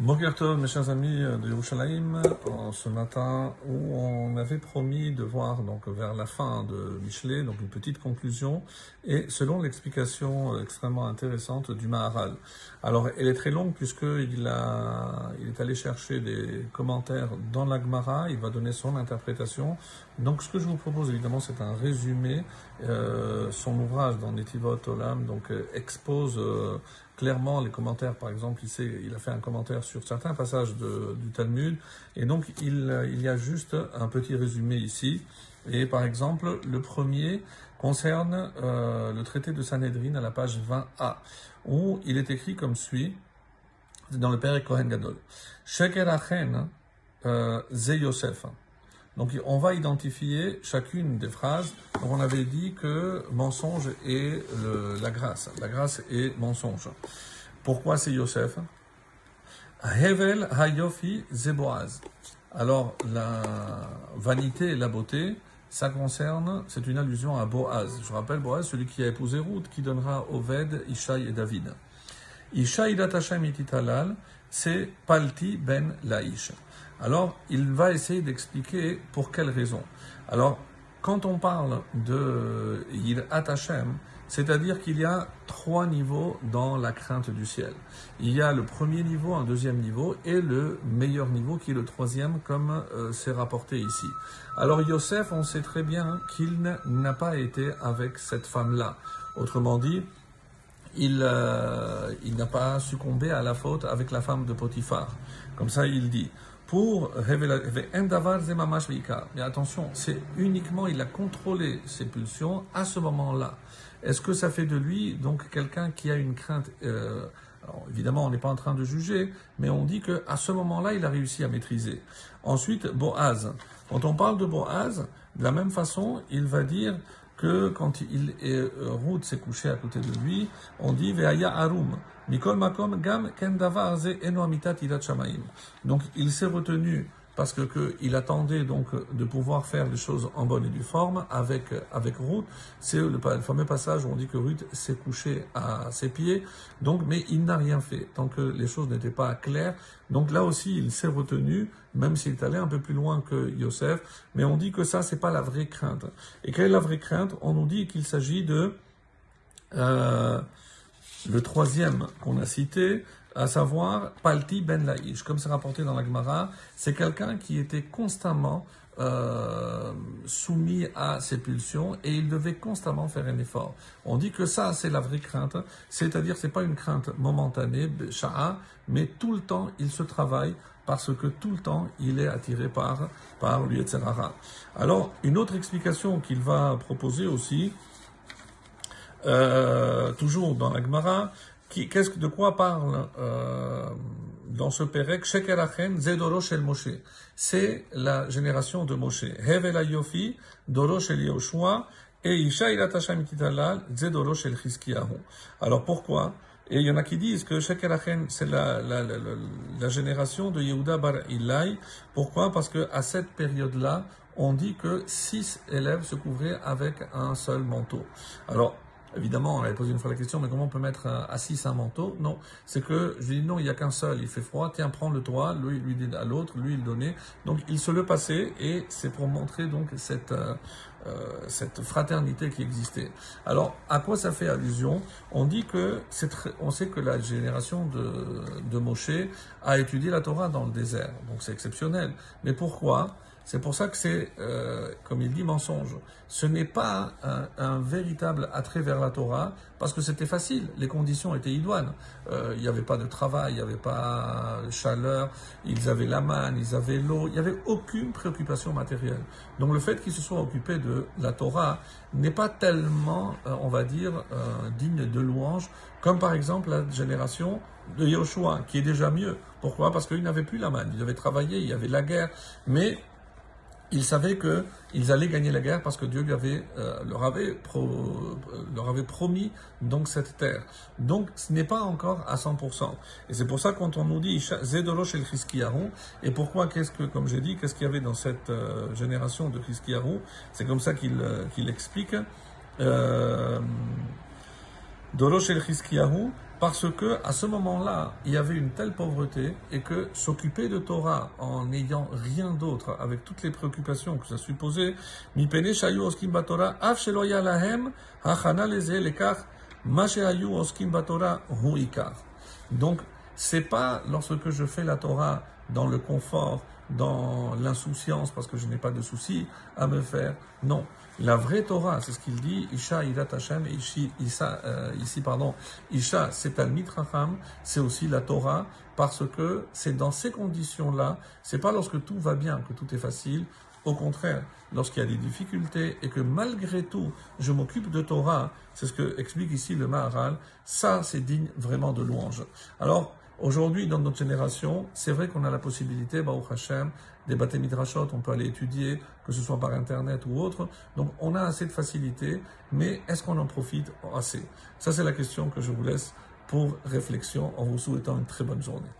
Bokertov, mes chers amis de Yerushalayim, ce matin où on avait promis de voir donc vers la fin de Michelet, donc une petite conclusion, et selon l'explication extrêmement intéressante du Maharal. Alors, elle est très longue puisqu'il il est allé chercher des commentaires dans la Gemara, il va donner son interprétation. Donc, ce que je vous propose évidemment, c'est un résumé. Euh, son ouvrage dans Netivot Olam donc euh, expose euh, clairement les commentaires. Par exemple, il, sait, il a fait un commentaire sur certains passages du Talmud, et donc il, il y a juste un petit résumé ici. Et par exemple, le premier concerne euh, le traité de Sanhedrin à la page 20a, où il est écrit comme suit, dans le Père Kohen Gadol. Sheker Achen euh, Ze Yosef. Donc on va identifier chacune des phrases. On avait dit que mensonge est la grâce. La grâce est mensonge. Pourquoi c'est Yosef? Hevel Hayofi Zeboaz. Alors la vanité et la beauté, ça concerne, c'est une allusion à Boaz. Je rappelle Boaz, celui qui a épousé Ruth, qui donnera Oved, Ishaï et David. Ishaï Datachem Ititalal, c'est Palti ben Laïch. Alors, il va essayer d'expliquer pour quelle raison. Alors, quand on parle de Yirat Hashem, c'est-à-dire qu'il y a trois niveaux dans la crainte du ciel. Il y a le premier niveau, un deuxième niveau, et le meilleur niveau qui est le troisième, comme euh, c'est rapporté ici. Alors Yosef, on sait très bien qu'il n'a pas été avec cette femme-là. Autrement dit, il, euh, il n'a pas succombé à la faute avec la femme de Potiphar. Comme ça, il dit. Pour mais attention, c'est uniquement il a contrôlé ses pulsions à ce moment-là. Est-ce que ça fait de lui donc quelqu'un qui a une crainte euh, évidemment, on n'est pas en train de juger, mais on dit que à ce moment-là, il a réussi à maîtriser. Ensuite, Boaz. Quand on parle de Boaz, de la même façon, il va dire que quand il est euh, Ruth s'est couché à côté de lui, on dit Veaya Arum. Mikol Makom Gam Donc il s'est retenu parce que, que, il attendait donc de pouvoir faire les choses en bonne et due forme avec avec Ruth. C'est le, le, fameux passage où on dit que Ruth s'est couchée à ses pieds. Donc, mais il n'a rien fait tant que les choses n'étaient pas claires. Donc là aussi, il s'est retenu, même s'il est allé un peu plus loin que Yosef. Mais on dit que ça, c'est pas la vraie crainte. Et quelle est la vraie crainte? On nous dit qu'il s'agit de euh, le troisième qu'on a cité, à savoir Palti ben Laïch, comme c'est rapporté dans la Gemara, c'est quelqu'un qui était constamment euh, soumis à ses pulsions et il devait constamment faire un effort. On dit que ça, c'est la vraie crainte, c'est-à-dire c'est pas une crainte momentanée, sha'a, mais tout le temps il se travaille parce que tout le temps il est attiré par par lui, etc. Alors une autre explication qu'il va proposer aussi, euh, toujours dans la Gemara, qu'est-ce de quoi parle euh, dans ce Pérec? Shekerachen Zedoro Shel Moshe. C'est la génération de Moshe. Hevela Yofi, Doro Shel Yoshua, et Isha Ilatasha Mititalal, Zedoro Shel Chizkiyahu. Alors pourquoi? Et il y en a qui disent que Shekerachen, c'est la, la, la, la, génération de Yehuda Bar Ilai. Pourquoi? Parce que à cette période-là, on dit que six élèves se couvraient avec un seul manteau. Alors, Évidemment, on avait posé une fois la question, mais comment on peut mettre à 6 un manteau? Non, c'est que je dis non, il n'y a qu'un seul, il fait froid, tiens, prends le toit, lui, lui dit à l'autre, lui, il donnait. Donc, il se le passait et c'est pour montrer donc cette, euh, euh cette fraternité qui existait. Alors, à quoi ça fait allusion? On dit que c'est on sait que la génération de, de Moshe a étudié la Torah dans le désert, donc c'est exceptionnel. Mais pourquoi? C'est pour ça que c'est, euh, comme il dit, mensonge. Ce n'est pas un, véritable attrait vers la Torah, parce que c'était facile, les conditions étaient idoines. Euh, il n'y avait pas de travail, il n'y avait pas de chaleur, ils avaient la manne, ils avaient l'eau, il n'y avait aucune préoccupation matérielle. Donc le fait qu'ils se soient occupés de la Torah n'est pas tellement, euh, on va dire, digne de louange, comme par exemple la génération de Yoshua, qui est déjà mieux. Pourquoi? Parce qu'ils n'avaient plus la manne, ils avaient travaillé, il y avait la guerre, mais ils savaient qu'ils allaient gagner la guerre parce que Dieu lui avait, euh, leur, avait pro, euh, leur avait promis donc cette terre. Donc ce n'est pas encore à 100%. Et c'est pour ça quand on nous dit Zedolosh el Chiskiyahu, et pourquoi, qu'est-ce que, comme j'ai dit, qu'est-ce qu'il y avait dans cette euh, génération de Chiskiyahu, c'est comme ça qu'il qu'il explique. Dolosh el Chiskiyahu, parce que à ce moment-là, il y avait une telle pauvreté et que s'occuper de Torah en n'ayant rien d'autre, avec toutes les préoccupations que ça supposait, mi shayu oskim batora, af sheloya lahem, hachana leze lekar, ma shehayu oskim batora hu ikar. Donc, c'est pas lorsque je fais la Torah dans le confort, dans l'insouciance, parce que je n'ai pas de soucis à me faire. Non. La vraie Torah, c'est ce qu'il dit, Isha Irat Hashem, euh, ici, pardon, Isha c'est al Mitracham, c'est aussi la Torah, parce que c'est dans ces conditions-là, c'est pas lorsque tout va bien que tout est facile, au contraire, lorsqu'il y a des difficultés et que malgré tout, je m'occupe de Torah, c'est ce que explique ici le Maharal, ça c'est digne vraiment de louange. Alors, Aujourd'hui, dans notre génération, c'est vrai qu'on a la possibilité, Baruch Hashem, des bâtés midrashot, on peut aller étudier, que ce soit par Internet ou autre. Donc, on a assez de facilité, mais est-ce qu'on en profite assez? Ça, c'est la question que je vous laisse pour réflexion en vous souhaitant une très bonne journée.